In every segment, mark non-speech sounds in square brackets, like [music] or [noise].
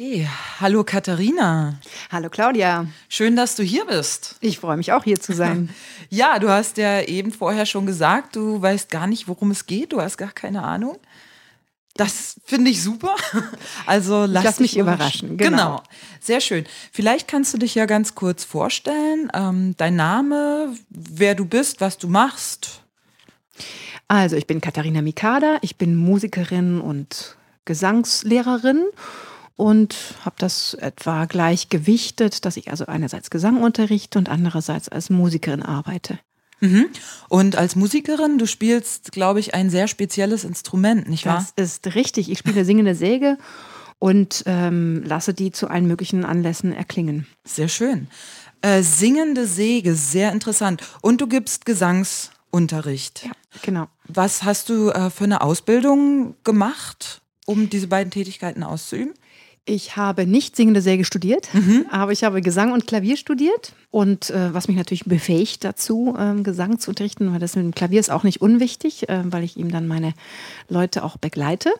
Hey, hallo Katharina. Hallo Claudia. Schön, dass du hier bist. Ich freue mich auch hier zu sein. [laughs] ja, du hast ja eben vorher schon gesagt, du weißt gar nicht, worum es geht, du hast gar keine Ahnung. Das finde ich super. [laughs] Also lass, lass mich überraschen. Genau. genau. Sehr schön. Vielleicht kannst du dich ja ganz kurz vorstellen. Ähm, dein Name, wer du bist, was du machst. Also ich bin Katharina Mikada. Ich bin Musikerin und Gesangslehrerin und habe das etwa gleich gewichtet, dass ich also einerseits Gesang unterrichte und andererseits als Musikerin arbeite. Mhm. Und als Musikerin, du spielst, glaube ich, ein sehr spezielles Instrument, nicht wahr? Das ist richtig. Ich spiele singende Säge und ähm, lasse die zu allen möglichen Anlässen erklingen. Sehr schön. Äh, singende Säge, sehr interessant. Und du gibst Gesangsunterricht. Ja, genau. Was hast du äh, für eine Ausbildung gemacht, um diese beiden Tätigkeiten auszuüben? Ich habe nicht singende Säge studiert, mhm. aber ich habe Gesang und Klavier studiert. Und äh, was mich natürlich befähigt dazu, äh, Gesang zu unterrichten, weil das mit dem Klavier ist auch nicht unwichtig, äh, weil ich ihm dann meine Leute auch begleite.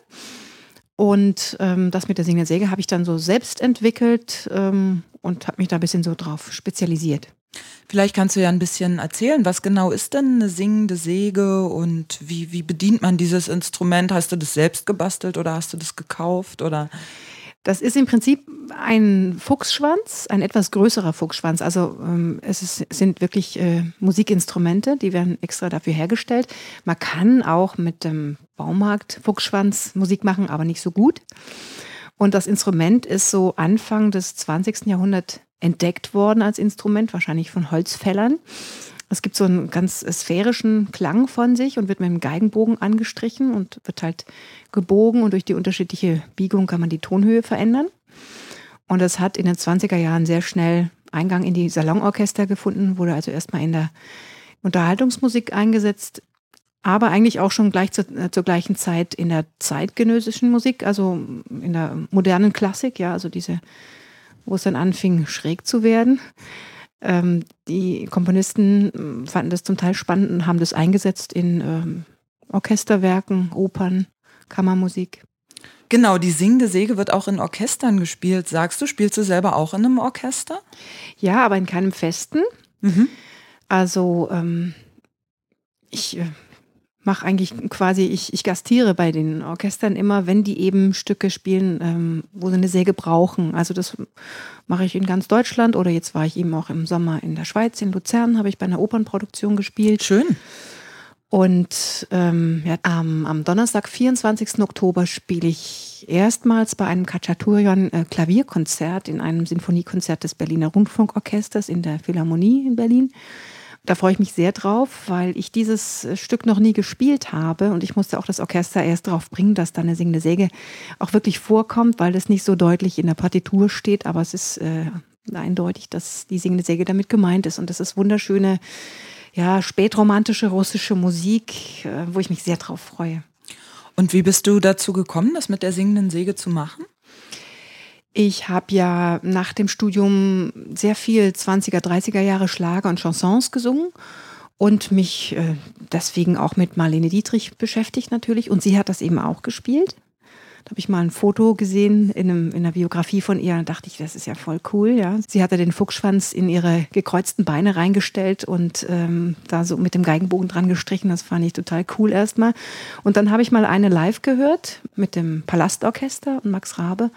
Und ähm, das mit der singenden Säge habe ich dann so selbst entwickelt ähm, und habe mich da ein bisschen so drauf spezialisiert. Vielleicht kannst du ja ein bisschen erzählen, was genau ist denn eine singende Säge und wie, wie bedient man dieses Instrument? Hast du das selbst gebastelt oder hast du das gekauft oder? Das ist im Prinzip ein Fuchsschwanz, ein etwas größerer Fuchsschwanz. Also ähm, es ist, sind wirklich äh, Musikinstrumente, die werden extra dafür hergestellt. Man kann auch mit dem Baumarkt Fuchsschwanz Musik machen, aber nicht so gut. Und das Instrument ist so Anfang des 20. Jahrhunderts entdeckt worden als Instrument, wahrscheinlich von Holzfällern. Es gibt so einen ganz sphärischen Klang von sich und wird mit dem Geigenbogen angestrichen und wird halt gebogen und durch die unterschiedliche Biegung kann man die Tonhöhe verändern. Und das hat in den 20er Jahren sehr schnell Eingang in die Salonorchester gefunden, wurde also erstmal in der Unterhaltungsmusik eingesetzt, aber eigentlich auch schon gleich zu, äh, zur gleichen Zeit in der zeitgenössischen Musik, also in der modernen Klassik, ja, also diese, wo es dann anfing, schräg zu werden. Ähm, die Komponisten ähm, fanden das zum Teil spannend und haben das eingesetzt in ähm, Orchesterwerken, Opern, Kammermusik. Genau, die singende Säge wird auch in Orchestern gespielt. Sagst du, spielst du selber auch in einem Orchester? Ja, aber in keinem festen. Mhm. Also ähm, ich äh, mache eigentlich quasi, ich, ich gastiere bei den Orchestern immer, wenn die eben Stücke spielen, ähm, wo sie eine Säge brauchen. Also das mache ich in ganz Deutschland oder jetzt war ich eben auch im Sommer in der Schweiz, in Luzern, habe ich bei einer Opernproduktion gespielt. Schön. Und ähm, ja, am, am Donnerstag, 24. Oktober, spiele ich erstmals bei einem Kachaturian äh, Klavierkonzert in einem Sinfoniekonzert des Berliner Rundfunkorchesters in der Philharmonie in Berlin. Da freue ich mich sehr drauf, weil ich dieses äh, Stück noch nie gespielt habe und ich musste auch das Orchester erst darauf bringen, dass da eine singende Säge auch wirklich vorkommt, weil das nicht so deutlich in der Partitur steht, aber es ist äh, eindeutig, dass die singende Säge damit gemeint ist und das ist wunderschöne, ja, spätromantische russische Musik, äh, wo ich mich sehr drauf freue. Und wie bist du dazu gekommen, das mit der singenden Säge zu machen? Ich habe ja nach dem Studium sehr viel 20er, 30er Jahre Schlager und Chansons gesungen und mich äh, deswegen auch mit Marlene Dietrich beschäftigt natürlich. Und sie hat das eben auch gespielt. Da habe ich mal ein Foto gesehen in, einem, in einer Biografie von ihr. Da dachte ich, das ist ja voll cool. Ja. Sie hatte den Fuchsschwanz in ihre gekreuzten Beine reingestellt und ähm, da so mit dem Geigenbogen dran gestrichen. Das fand ich total cool erstmal. Und dann habe ich mal eine live gehört mit dem Palastorchester und Max Rabe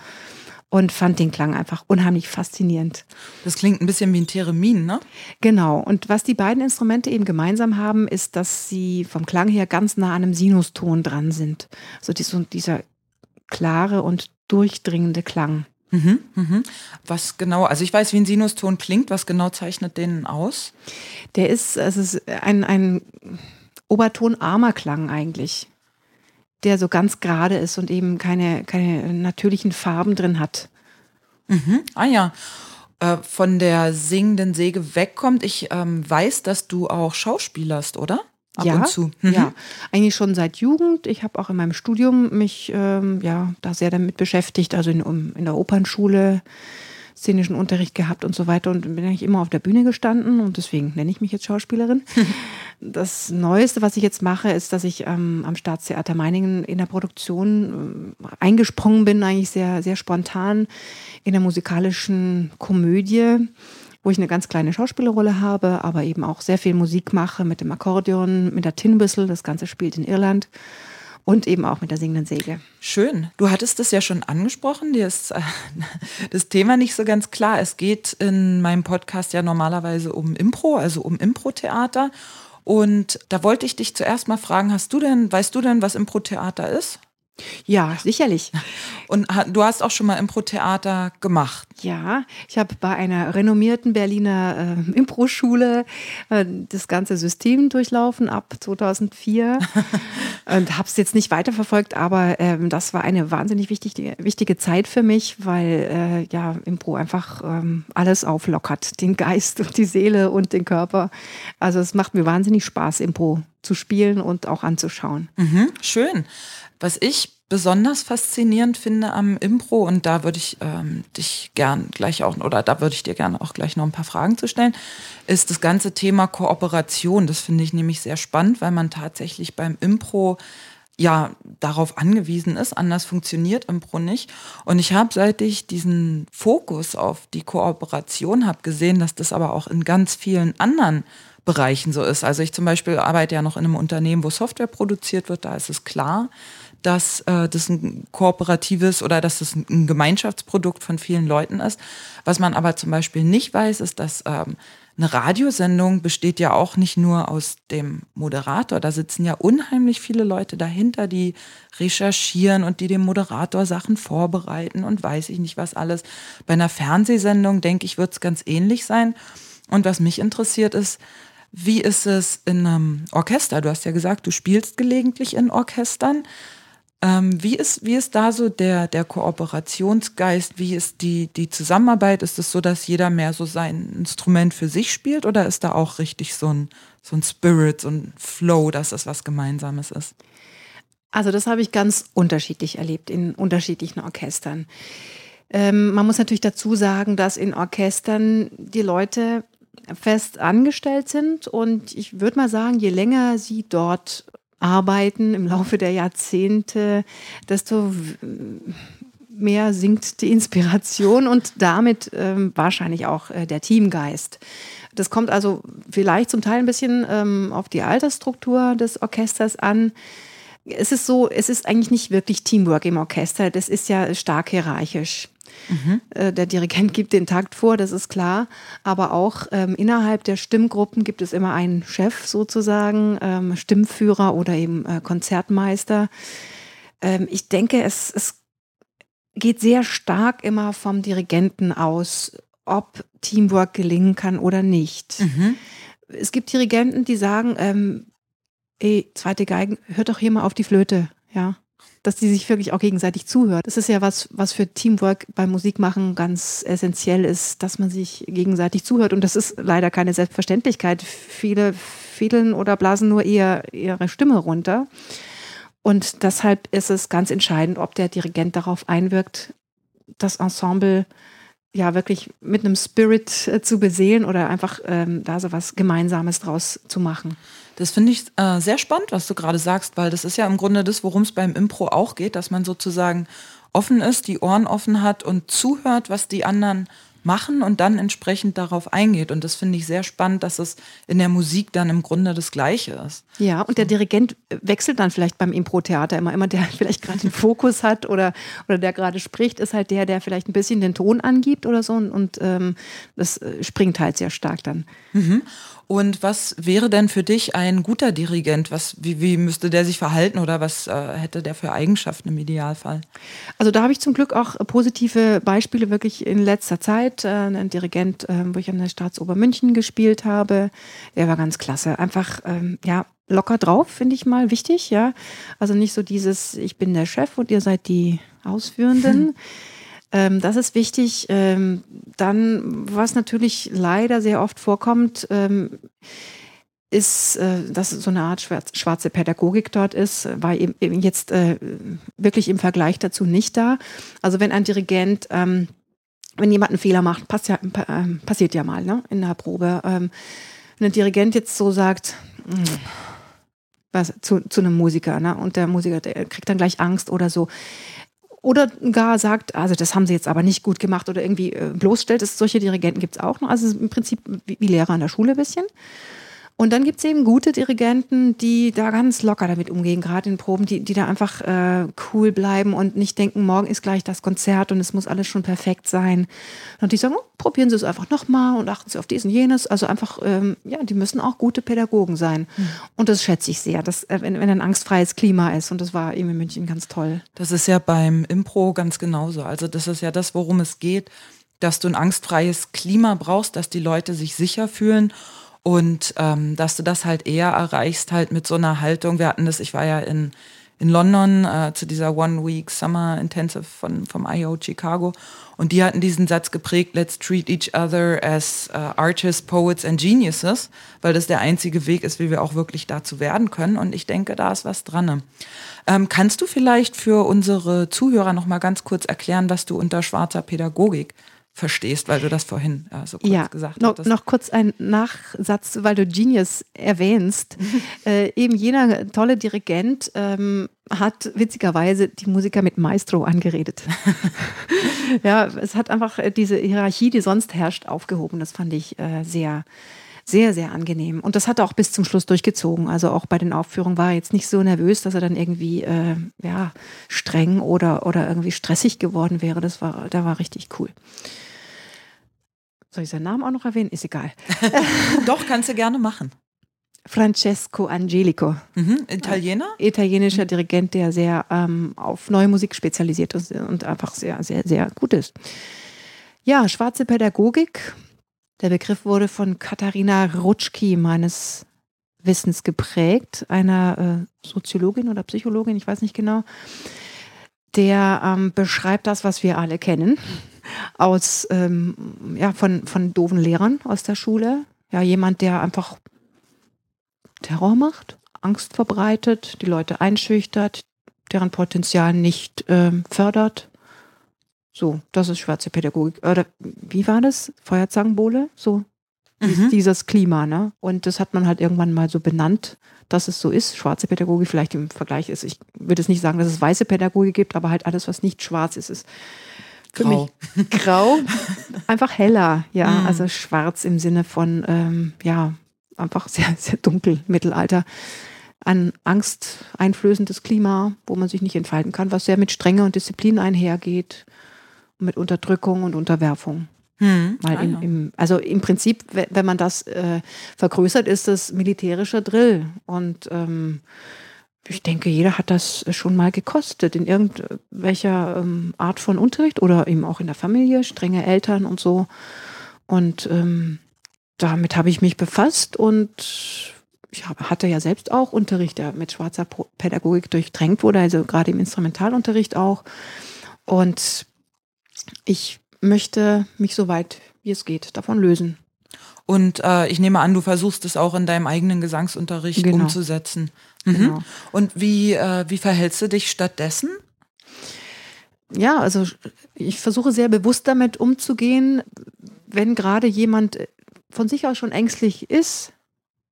und fand den Klang einfach unheimlich faszinierend. Das klingt ein bisschen wie ein Theremin, ne? Genau. Und was die beiden Instrumente eben gemeinsam haben, ist, dass sie vom Klang her ganz nah an einem Sinuston dran sind. Also dieser klare und durchdringende Klang. Mhm, mhm. Was genau, also ich weiß, wie ein Sinuston klingt, was genau zeichnet den aus? Der ist, es ist ein, ein obertonarmer Klang eigentlich der so ganz gerade ist und eben keine, keine natürlichen Farben drin hat. Mhm. Ah ja. Äh, von der singenden Säge wegkommt. Ich ähm, weiß, dass du auch schauspielerst, oder? Ab ja, und zu. Mhm. Ja, eigentlich schon seit Jugend. Ich habe auch in meinem Studium mich ähm, ja da sehr damit beschäftigt, also in, in der Opernschule szenischen Unterricht gehabt und so weiter und bin eigentlich immer auf der Bühne gestanden und deswegen nenne ich mich jetzt Schauspielerin. [laughs] das Neueste, was ich jetzt mache, ist, dass ich ähm, am Staatstheater Meiningen in der Produktion äh, eingesprungen bin, eigentlich sehr, sehr spontan in der musikalischen Komödie, wo ich eine ganz kleine Schauspielerrolle habe, aber eben auch sehr viel Musik mache mit dem Akkordeon, mit der Tin Whistle. Das Ganze spielt in Irland und eben auch mit der singenden Säge. Schön. Du hattest es ja schon angesprochen. Dir ist äh, [laughs] das Thema nicht so ganz klar. Es geht in meinem Podcast ja normalerweise um Impro, also um Impro-Theater. Und da wollte ich dich zuerst mal fragen, hast du denn, weißt du denn, was Impro-Theater ist? Ja, sicherlich. Und du hast auch schon mal Impro-Theater gemacht. Ja, ich habe bei einer renommierten Berliner äh, Impro-Schule äh, das ganze System durchlaufen ab 2004 [laughs] und habe es jetzt nicht weiterverfolgt, aber ähm, das war eine wahnsinnig wichtige, wichtige Zeit für mich, weil äh, ja Impro einfach ähm, alles auflockert, den Geist und die Seele und den Körper. Also es macht mir wahnsinnig Spaß, Impro zu spielen und auch anzuschauen. Mhm, schön. Was ich besonders faszinierend finde am Impro, und da würde ich ähm, dich gern gleich auch, oder da würde ich dir gerne auch gleich noch ein paar Fragen zu stellen, ist das ganze Thema Kooperation. Das finde ich nämlich sehr spannend, weil man tatsächlich beim Impro ja darauf angewiesen ist. Anders funktioniert Impro nicht. Und ich habe, seit ich diesen Fokus auf die Kooperation habe, gesehen, dass das aber auch in ganz vielen anderen Bereichen so ist. Also ich zum Beispiel arbeite ja noch in einem Unternehmen, wo Software produziert wird. Da ist es klar, dass äh, das ein kooperatives oder dass das ein Gemeinschaftsprodukt von vielen Leuten ist. Was man aber zum Beispiel nicht weiß, ist, dass ähm, eine Radiosendung besteht ja auch nicht nur aus dem Moderator. Da sitzen ja unheimlich viele Leute dahinter, die recherchieren und die dem Moderator Sachen vorbereiten und weiß ich nicht was alles. Bei einer Fernsehsendung, denke ich, wird es ganz ähnlich sein. Und was mich interessiert ist, wie ist es in einem Orchester? Du hast ja gesagt, du spielst gelegentlich in Orchestern. Ähm, wie, ist, wie ist da so der, der Kooperationsgeist? Wie ist die, die Zusammenarbeit? Ist es so, dass jeder mehr so sein Instrument für sich spielt oder ist da auch richtig so ein, so ein Spirit, so ein Flow, dass das was Gemeinsames ist? Also das habe ich ganz unterschiedlich erlebt in unterschiedlichen Orchestern. Ähm, man muss natürlich dazu sagen, dass in Orchestern die Leute fest angestellt sind und ich würde mal sagen, je länger sie dort arbeiten im Laufe der Jahrzehnte, desto mehr sinkt die Inspiration und damit ähm, wahrscheinlich auch äh, der Teamgeist. Das kommt also vielleicht zum Teil ein bisschen ähm, auf die Altersstruktur des Orchesters an. Es ist so, es ist eigentlich nicht wirklich Teamwork im Orchester. Das ist ja stark hierarchisch. Mhm. Der Dirigent gibt den Takt vor, das ist klar. Aber auch ähm, innerhalb der Stimmgruppen gibt es immer einen Chef sozusagen, ähm, Stimmführer oder eben äh, Konzertmeister. Ähm, ich denke, es, es geht sehr stark immer vom Dirigenten aus, ob Teamwork gelingen kann oder nicht. Mhm. Es gibt Dirigenten, die sagen, ähm, ey, zweite Geigen, hört doch hier mal auf die Flöte, ja dass die sich wirklich auch gegenseitig zuhört. Das ist ja was, was für Teamwork beim Musikmachen ganz essentiell ist, dass man sich gegenseitig zuhört. Und das ist leider keine Selbstverständlichkeit. Viele fiedeln oder blasen nur eher ihre Stimme runter. Und deshalb ist es ganz entscheidend, ob der Dirigent darauf einwirkt, das Ensemble ja wirklich mit einem Spirit äh, zu beseelen oder einfach ähm, da so was Gemeinsames draus zu machen. Das finde ich äh, sehr spannend, was du gerade sagst, weil das ist ja im Grunde das, worum es beim Impro auch geht, dass man sozusagen offen ist, die Ohren offen hat und zuhört, was die anderen machen und dann entsprechend darauf eingeht. Und das finde ich sehr spannend, dass es in der Musik dann im Grunde das Gleiche ist. Ja, und der Dirigent wechselt dann vielleicht beim Impro-Theater immer. Immer [laughs] der vielleicht gerade den Fokus hat oder, oder der gerade spricht, ist halt der, der vielleicht ein bisschen den Ton angibt oder so. Und, und ähm, das äh, springt halt sehr stark dann. Mhm. Und was wäre denn für dich ein guter Dirigent? Was, wie, wie müsste der sich verhalten oder was äh, hätte der für Eigenschaften im Idealfall? Also da habe ich zum Glück auch positive Beispiele wirklich in letzter Zeit. Äh, ein Dirigent, äh, wo ich an der Staatsoper München gespielt habe, der war ganz klasse. Einfach, ähm, ja, locker drauf, finde ich mal wichtig, ja. Also nicht so dieses, ich bin der Chef und ihr seid die Ausführenden. [laughs] Ähm, das ist wichtig. Ähm, dann, was natürlich leider sehr oft vorkommt, ähm, ist, äh, dass so eine Art schwarze Pädagogik dort ist, war eben jetzt äh, wirklich im Vergleich dazu nicht da. Also wenn ein Dirigent, ähm, wenn jemand einen Fehler macht, ja, äh, passiert ja mal ne, in der Probe. Ähm, wenn ein Dirigent jetzt so sagt, was, zu, zu einem Musiker, ne? Und der Musiker, der kriegt dann gleich Angst oder so. Oder gar sagt, also das haben sie jetzt aber nicht gut gemacht oder irgendwie äh, bloßstellt. Das, solche Dirigenten gibt es auch noch. Also im Prinzip wie, wie Lehrer an der Schule ein bisschen. Und dann gibt es eben gute Dirigenten, die da ganz locker damit umgehen, gerade in Proben, die, die da einfach äh, cool bleiben und nicht denken, morgen ist gleich das Konzert und es muss alles schon perfekt sein. Und die sagen, oh, probieren Sie es einfach nochmal und achten Sie auf dies und jenes. Also einfach, ähm, ja, die müssen auch gute Pädagogen sein. Mhm. Und das schätze ich sehr, dass, äh, wenn, wenn ein angstfreies Klima ist. Und das war eben in München ganz toll. Das ist ja beim Impro ganz genauso. Also das ist ja das, worum es geht, dass du ein angstfreies Klima brauchst, dass die Leute sich sicher fühlen und ähm, dass du das halt eher erreichst, halt mit so einer Haltung. Wir hatten das, ich war ja in, in London äh, zu dieser One Week Summer Intensive von, vom IO Chicago und die hatten diesen Satz geprägt, let's treat each other as uh, artists, poets and geniuses, weil das der einzige Weg ist, wie wir auch wirklich dazu werden können. Und ich denke, da ist was dran. Ähm, kannst du vielleicht für unsere Zuhörer noch mal ganz kurz erklären, was du unter schwarzer Pädagogik verstehst, weil du das vorhin äh, so kurz ja, gesagt noch, hast. Noch kurz ein Nachsatz, weil du Genius erwähnst. [laughs] äh, eben jener tolle Dirigent ähm, hat witzigerweise die Musiker mit Maestro angeredet. [laughs] ja, es hat einfach äh, diese Hierarchie, die sonst herrscht, aufgehoben. Das fand ich äh, sehr sehr, sehr angenehm. Und das hat er auch bis zum Schluss durchgezogen. Also auch bei den Aufführungen war er jetzt nicht so nervös, dass er dann irgendwie äh, ja, streng oder, oder irgendwie stressig geworden wäre. Das war, der war richtig cool. Soll ich seinen Namen auch noch erwähnen? Ist egal. [laughs] Doch, kannst du gerne machen. Francesco Angelico. Mhm, Italiener? Italienischer Dirigent, der sehr ähm, auf neue Musik spezialisiert ist und einfach sehr, sehr, sehr gut ist. Ja, schwarze Pädagogik. Der Begriff wurde von Katharina Rutschki meines Wissens geprägt, einer äh, Soziologin oder Psychologin, ich weiß nicht genau. Der ähm, beschreibt das, was wir alle kennen aus, ähm, ja, von, von doofen Lehrern aus der Schule. Ja, jemand, der einfach Terror macht, Angst verbreitet, die Leute einschüchtert, deren Potenzial nicht ähm, fördert. So, das ist schwarze Pädagogik. Oder wie war das? Feuerzangenbowle? So mhm. dieses Klima, ne? Und das hat man halt irgendwann mal so benannt, dass es so ist. Schwarze Pädagogik vielleicht im Vergleich ist. Ich würde es nicht sagen, dass es weiße Pädagogik gibt, aber halt alles, was nicht schwarz ist, ist für grau. mich grau, [laughs] einfach heller, ja, mhm. also schwarz im Sinne von, ähm, ja, einfach sehr, sehr dunkel, Mittelalter. Ein angsteinflößendes Klima, wo man sich nicht entfalten kann, was sehr mit Strenge und Disziplin einhergeht, mit Unterdrückung und Unterwerfung. Hm, Weil ah, im, im, also im Prinzip, wenn man das äh, vergrößert, ist das militärischer Drill. Und ähm, ich denke, jeder hat das schon mal gekostet in irgendwelcher ähm, Art von Unterricht oder eben auch in der Familie, strenge Eltern und so. Und ähm, damit habe ich mich befasst und ich hatte ja selbst auch Unterricht, der mit schwarzer Pädagogik durchdrängt wurde, also gerade im Instrumentalunterricht auch. Und ich möchte mich so weit wie es geht davon lösen. Und äh, ich nehme an, du versuchst es auch in deinem eigenen Gesangsunterricht genau. umzusetzen. Mhm. Genau. Und wie, äh, wie verhältst du dich stattdessen? Ja, also ich versuche sehr bewusst damit umzugehen, wenn gerade jemand von sich aus schon ängstlich ist,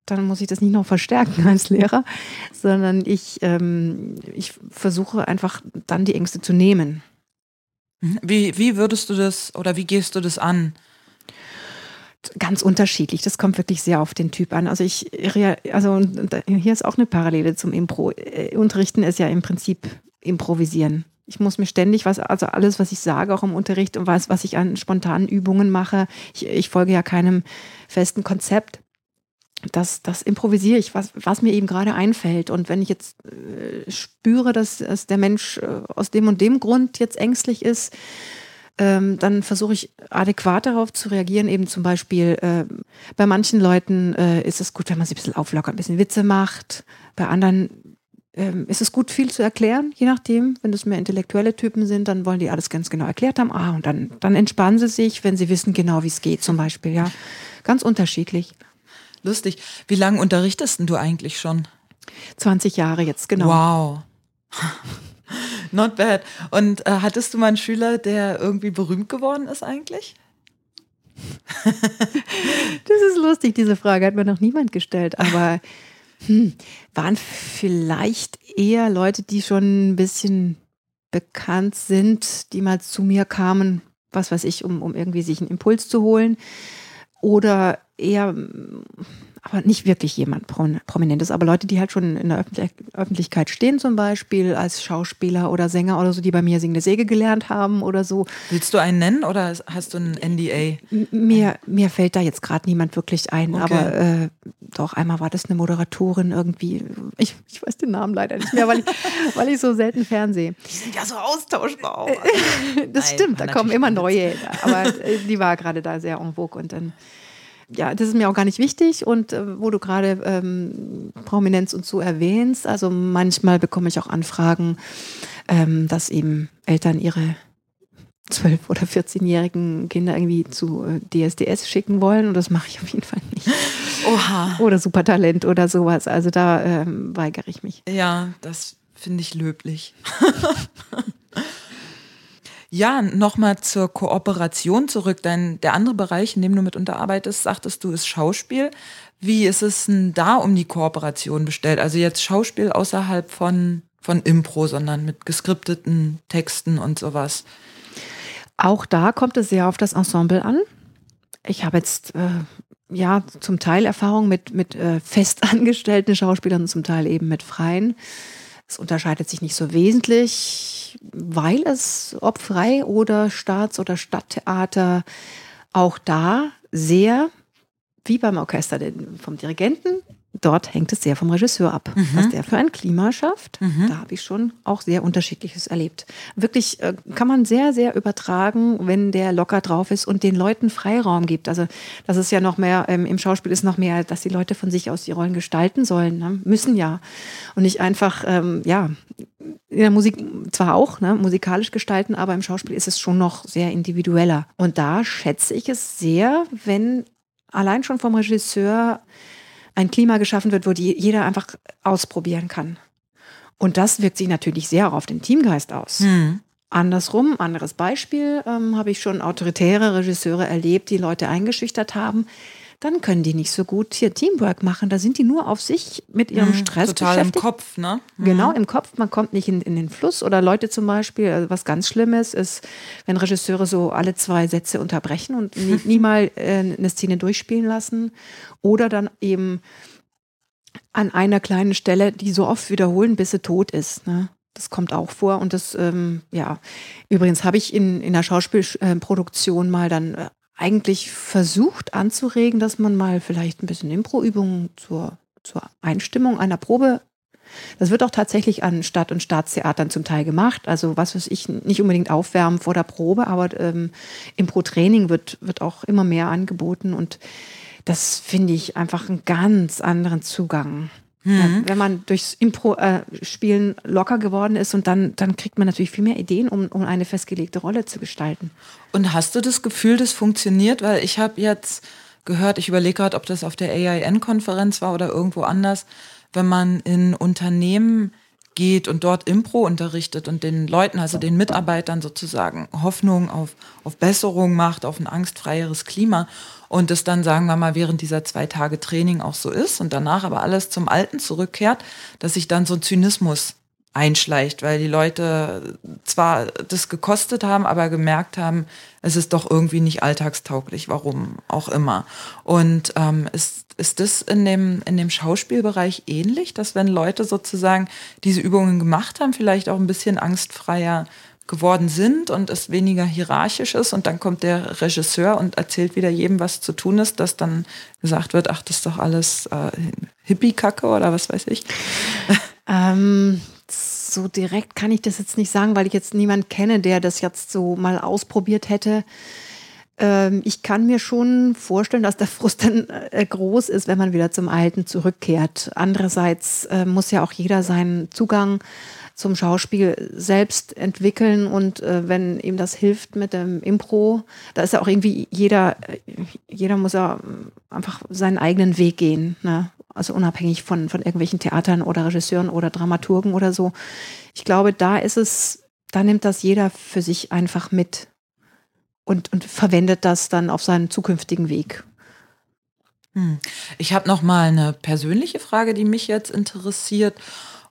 dann muss ich das nicht noch verstärken als Lehrer, sondern ich, ähm, ich versuche einfach dann die Ängste zu nehmen. Mhm. Wie, wie würdest du das oder wie gehst du das an? Ganz unterschiedlich. Das kommt wirklich sehr auf den Typ an. Also ich, also hier ist auch eine Parallele zum Impro. Äh, unterrichten ist ja im Prinzip improvisieren. Ich muss mir ständig was, also alles, was ich sage, auch im Unterricht und was, was ich an spontanen Übungen mache. Ich, ich folge ja keinem festen Konzept das, das improvisiere ich, was, was mir eben gerade einfällt. Und wenn ich jetzt äh, spüre, dass, dass der Mensch äh, aus dem und dem Grund jetzt ängstlich ist, ähm, dann versuche ich adäquat darauf zu reagieren. Eben zum Beispiel äh, bei manchen Leuten äh, ist es gut, wenn man sich ein bisschen auflockert, ein bisschen Witze macht. Bei anderen ähm, ist es gut, viel zu erklären, je nachdem. Wenn das mehr intellektuelle Typen sind, dann wollen die alles ganz genau erklärt haben. Ah, und dann, dann entspannen sie sich, wenn sie wissen genau, wie es geht, zum Beispiel. Ja, ganz unterschiedlich. Lustig. Wie lange unterrichtest du eigentlich schon? 20 Jahre jetzt, genau. Wow. [laughs] Not bad. Und äh, hattest du mal einen Schüler, der irgendwie berühmt geworden ist eigentlich? [laughs] das ist lustig, diese Frage hat mir noch niemand gestellt, aber [laughs] Hm, waren vielleicht eher Leute, die schon ein bisschen bekannt sind, die mal zu mir kamen, was weiß ich, um, um irgendwie sich einen Impuls zu holen. Oder eher aber nicht wirklich jemand Prominentes, aber Leute, die halt schon in der Öffentlichkeit stehen, zum Beispiel als Schauspieler oder Sänger oder so, die bei mir singende Säge gelernt haben oder so. Willst du einen nennen oder hast du ein NDA? Mir, mir fällt da jetzt gerade niemand wirklich ein, okay. aber äh, doch, einmal war das eine Moderatorin irgendwie. Ich, ich weiß den Namen leider nicht mehr, weil ich, [laughs] weil ich so selten fernsehe. Die sind ja so austauschbar. Auch. [laughs] das Nein, stimmt, da kommen immer neue, aber [laughs] äh, die war gerade da sehr en vogue und dann ja, das ist mir auch gar nicht wichtig. Und äh, wo du gerade ähm, Prominenz und so erwähnst, also manchmal bekomme ich auch Anfragen, ähm, dass eben Eltern ihre 12- oder 14-jährigen Kinder irgendwie zu äh, DSDS schicken wollen. Und das mache ich auf jeden Fall nicht. Oha. Oder Supertalent oder sowas. Also da ähm, weigere ich mich. Ja, das finde ich löblich. [laughs] Ja, nochmal zur Kooperation zurück. Dein, der andere Bereich, in dem du mit unterarbeitest, sagtest du, ist Schauspiel. Wie ist es denn da um die Kooperation bestellt? Also jetzt Schauspiel außerhalb von, von Impro, sondern mit geskripteten Texten und sowas. Auch da kommt es sehr auf das Ensemble an. Ich habe jetzt äh, ja zum Teil Erfahrung mit, mit äh, festangestellten [laughs] Schauspielern und zum Teil eben mit freien. Es unterscheidet sich nicht so wesentlich, weil es ob frei oder Staats- oder Stadttheater auch da sehr, wie beim Orchester vom Dirigenten, dort hängt es sehr vom Regisseur ab, mhm. was der für ein Klima schafft. Mhm. Da habe ich schon auch sehr unterschiedliches erlebt. Wirklich äh, kann man sehr, sehr übertragen, wenn der locker drauf ist und den Leuten Freiraum gibt. Also das ist ja noch mehr, ähm, im Schauspiel ist noch mehr, dass die Leute von sich aus die Rollen gestalten sollen, ne? müssen ja. Und nicht einfach, ähm, ja, in der Musik zwar auch, ne, musikalisch gestalten, aber im Schauspiel ist es schon noch sehr individueller. Und da schätze ich es sehr, wenn allein schon vom Regisseur ein Klima geschaffen wird, wo die, jeder einfach ausprobieren kann. Und das wirkt sich natürlich sehr auf den Teamgeist aus. Mhm. Andersrum, anderes Beispiel, ähm, habe ich schon autoritäre Regisseure erlebt, die Leute eingeschüchtert haben dann können die nicht so gut hier Teamwork machen. Da sind die nur auf sich mit ihrem mhm, Stress total beschäftigt. im Kopf, ne? Mhm. Genau, im Kopf. Man kommt nicht in, in den Fluss. Oder Leute zum Beispiel, also was ganz Schlimmes ist, wenn Regisseure so alle zwei Sätze unterbrechen und nie, [laughs] nie mal äh, eine Szene durchspielen lassen. Oder dann eben an einer kleinen Stelle, die so oft wiederholen, bis sie tot ist. Ne? Das kommt auch vor. Und das, ähm, ja, übrigens habe ich in, in der Schauspielproduktion mal dann äh, eigentlich versucht anzuregen, dass man mal vielleicht ein bisschen Improübungen zur, zur Einstimmung einer Probe das wird auch tatsächlich an Stadt- und Staatstheatern zum Teil gemacht. Also was weiß ich, nicht unbedingt aufwärmen vor der Probe, aber ähm, Impro-Training wird, wird auch immer mehr angeboten und das finde ich einfach einen ganz anderen Zugang. Mhm. wenn man durchs Impro-Spielen äh, locker geworden ist und dann, dann kriegt man natürlich viel mehr Ideen, um, um eine festgelegte Rolle zu gestalten. Und hast du das Gefühl, das funktioniert? Weil ich habe jetzt gehört, ich überlege gerade, ob das auf der AIN-Konferenz war oder irgendwo anders, wenn man in Unternehmen geht und dort Impro unterrichtet und den Leuten, also den Mitarbeitern sozusagen Hoffnung auf, auf Besserung macht, auf ein angstfreieres Klima und es dann, sagen wir mal, während dieser zwei Tage Training auch so ist und danach aber alles zum Alten zurückkehrt, dass sich dann so ein Zynismus einschleicht, weil die Leute zwar das gekostet haben, aber gemerkt haben, es ist doch irgendwie nicht alltagstauglich, warum auch immer. Und ähm, ist, ist das in dem, in dem Schauspielbereich ähnlich, dass wenn Leute sozusagen diese Übungen gemacht haben, vielleicht auch ein bisschen angstfreier geworden sind und es weniger hierarchisch ist und dann kommt der Regisseur und erzählt wieder jedem, was zu tun ist, dass dann gesagt wird, ach, das ist doch alles äh, Hippie-Kacke oder was weiß ich. Ähm, so direkt kann ich das jetzt nicht sagen, weil ich jetzt niemanden kenne, der das jetzt so mal ausprobiert hätte. Ähm, ich kann mir schon vorstellen, dass der Frust dann äh, groß ist, wenn man wieder zum Alten zurückkehrt. Andererseits äh, muss ja auch jeder seinen Zugang zum Schauspiel selbst entwickeln und äh, wenn ihm das hilft mit dem Impro, da ist ja auch irgendwie jeder, jeder muss ja einfach seinen eigenen Weg gehen, ne? Also unabhängig von, von irgendwelchen Theatern oder Regisseuren oder Dramaturgen oder so. Ich glaube, da ist es, da nimmt das jeder für sich einfach mit und, und verwendet das dann auf seinen zukünftigen Weg. Hm. Ich habe noch mal eine persönliche Frage, die mich jetzt interessiert.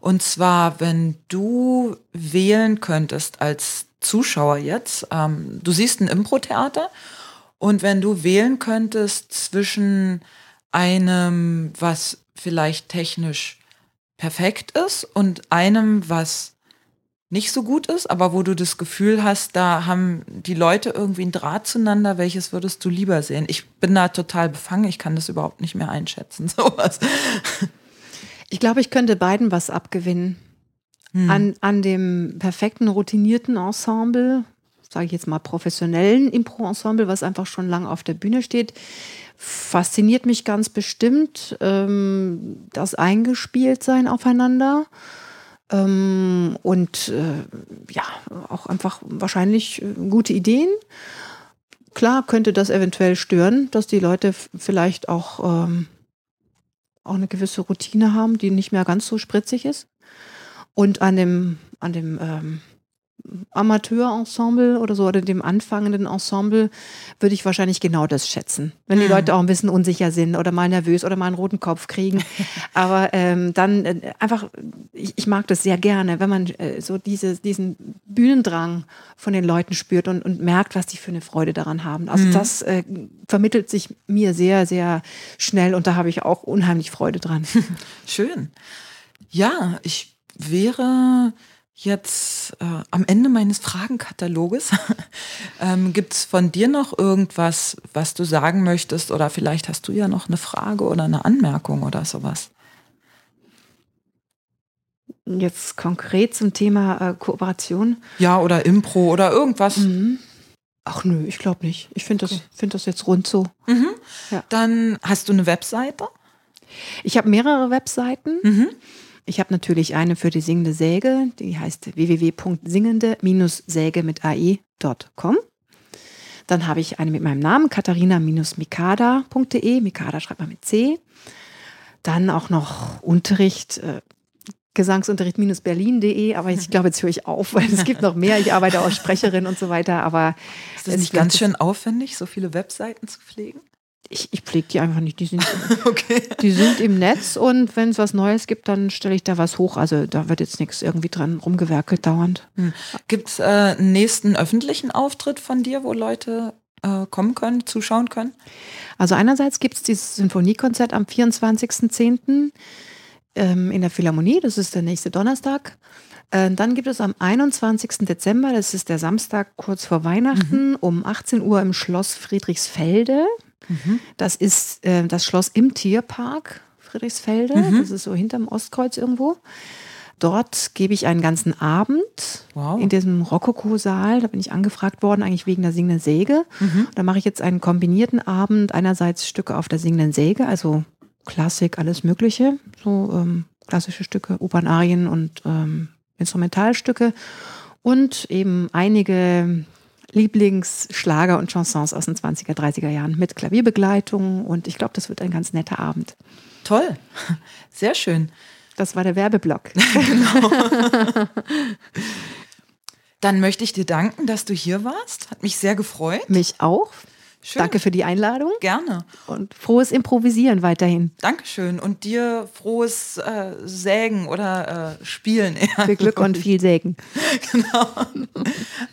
Und zwar, wenn du wählen könntest als Zuschauer jetzt, ähm, du siehst ein Impro-Theater und wenn du wählen könntest zwischen einem, was vielleicht technisch perfekt ist und einem, was nicht so gut ist, aber wo du das Gefühl hast, da haben die Leute irgendwie ein Draht zueinander, welches würdest du lieber sehen? Ich bin da total befangen, ich kann das überhaupt nicht mehr einschätzen, [laughs] sowas. Ich glaube, ich könnte beiden was abgewinnen. Hm. An, an dem perfekten, routinierten Ensemble, sage ich jetzt mal professionellen Impro-Ensemble, was einfach schon lange auf der Bühne steht, fasziniert mich ganz bestimmt ähm, das Eingespieltsein aufeinander. Ähm, und äh, ja, auch einfach wahrscheinlich äh, gute Ideen. Klar könnte das eventuell stören, dass die Leute vielleicht auch, ähm, auch eine gewisse Routine haben, die nicht mehr ganz so spritzig ist. Und an dem, an dem ähm, Amateurensemble oder so oder dem anfangenden Ensemble würde ich wahrscheinlich genau das schätzen. Wenn die mhm. Leute auch ein bisschen unsicher sind oder mal nervös oder mal einen roten Kopf kriegen. [laughs] Aber ähm, dann äh, einfach, ich, ich, mag das sehr gerne, wenn man äh, so diese, diesen Bühnendrang von den Leuten spürt und, und merkt, was die für eine Freude daran haben. Also mhm. das äh, vermittelt sich mir sehr, sehr schnell und da habe ich auch unheimlich Freude dran. [laughs] Schön. Ja, ich wäre jetzt äh, am Ende meines Fragenkataloges. [laughs] ähm, Gibt es von dir noch irgendwas, was du sagen möchtest? Oder vielleicht hast du ja noch eine Frage oder eine Anmerkung oder sowas. Jetzt konkret zum Thema äh, Kooperation. Ja, oder Impro oder irgendwas. Mhm. Ach nö, ich glaube nicht. Ich finde das, okay. find das jetzt rund so. Mhm. Ja. Dann hast du eine Webseite? Ich habe mehrere Webseiten. Mhm. Ich habe natürlich eine für die singende Säge, die heißt www.singende-säge mit ai.com. Dann habe ich eine mit meinem Namen, katharina-mikada.de. Mikada schreibt man mit C. Dann auch noch Unterricht, äh, Gesangsunterricht-berlin.de, aber ich [laughs] glaube, jetzt höre ich auf, weil es gibt noch mehr. Ich arbeite als Sprecherin und so weiter, aber. Ist das nicht ganz schön aufwendig, so viele Webseiten zu pflegen? Ich, ich pflege die einfach nicht. Die sind, [laughs] okay. die sind im Netz und wenn es was Neues gibt, dann stelle ich da was hoch. Also da wird jetzt nichts irgendwie dran rumgewerkelt dauernd. Hm. Gibt es äh, einen nächsten öffentlichen Auftritt von dir, wo Leute äh, kommen können, zuschauen können? Also einerseits gibt es dieses Sinfoniekonzert am 24.10. Ähm, in der Philharmonie, das ist der nächste Donnerstag. Äh, dann gibt es am 21. Dezember, das ist der Samstag kurz vor Weihnachten, mhm. um 18 Uhr im Schloss Friedrichsfelde. Mhm. Das ist äh, das Schloss im Tierpark Friedrichsfelde. Mhm. Das ist so hinterm Ostkreuz irgendwo. Dort gebe ich einen ganzen Abend wow. in diesem Rokoko-Saal. Da bin ich angefragt worden, eigentlich wegen der singenden Säge. Mhm. Da mache ich jetzt einen kombinierten Abend. Einerseits Stücke auf der singenden Säge, also Klassik, alles Mögliche. So ähm, klassische Stücke, Opernarien und ähm, Instrumentalstücke. Und eben einige Lieblingsschlager und Chansons aus den 20er, 30er Jahren mit Klavierbegleitung und ich glaube, das wird ein ganz netter Abend. Toll, sehr schön. Das war der Werbeblock. [laughs] genau. Dann möchte ich dir danken, dass du hier warst. Hat mich sehr gefreut. Mich auch. Schön. Danke für die Einladung. Gerne. Und frohes Improvisieren weiterhin. Dankeschön. Und dir frohes äh, Sägen oder äh, Spielen. [laughs] Viel Glück und viel Sägen. [laughs] genau.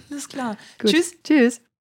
Alles klar. Gut. Tschüss. Tschüss.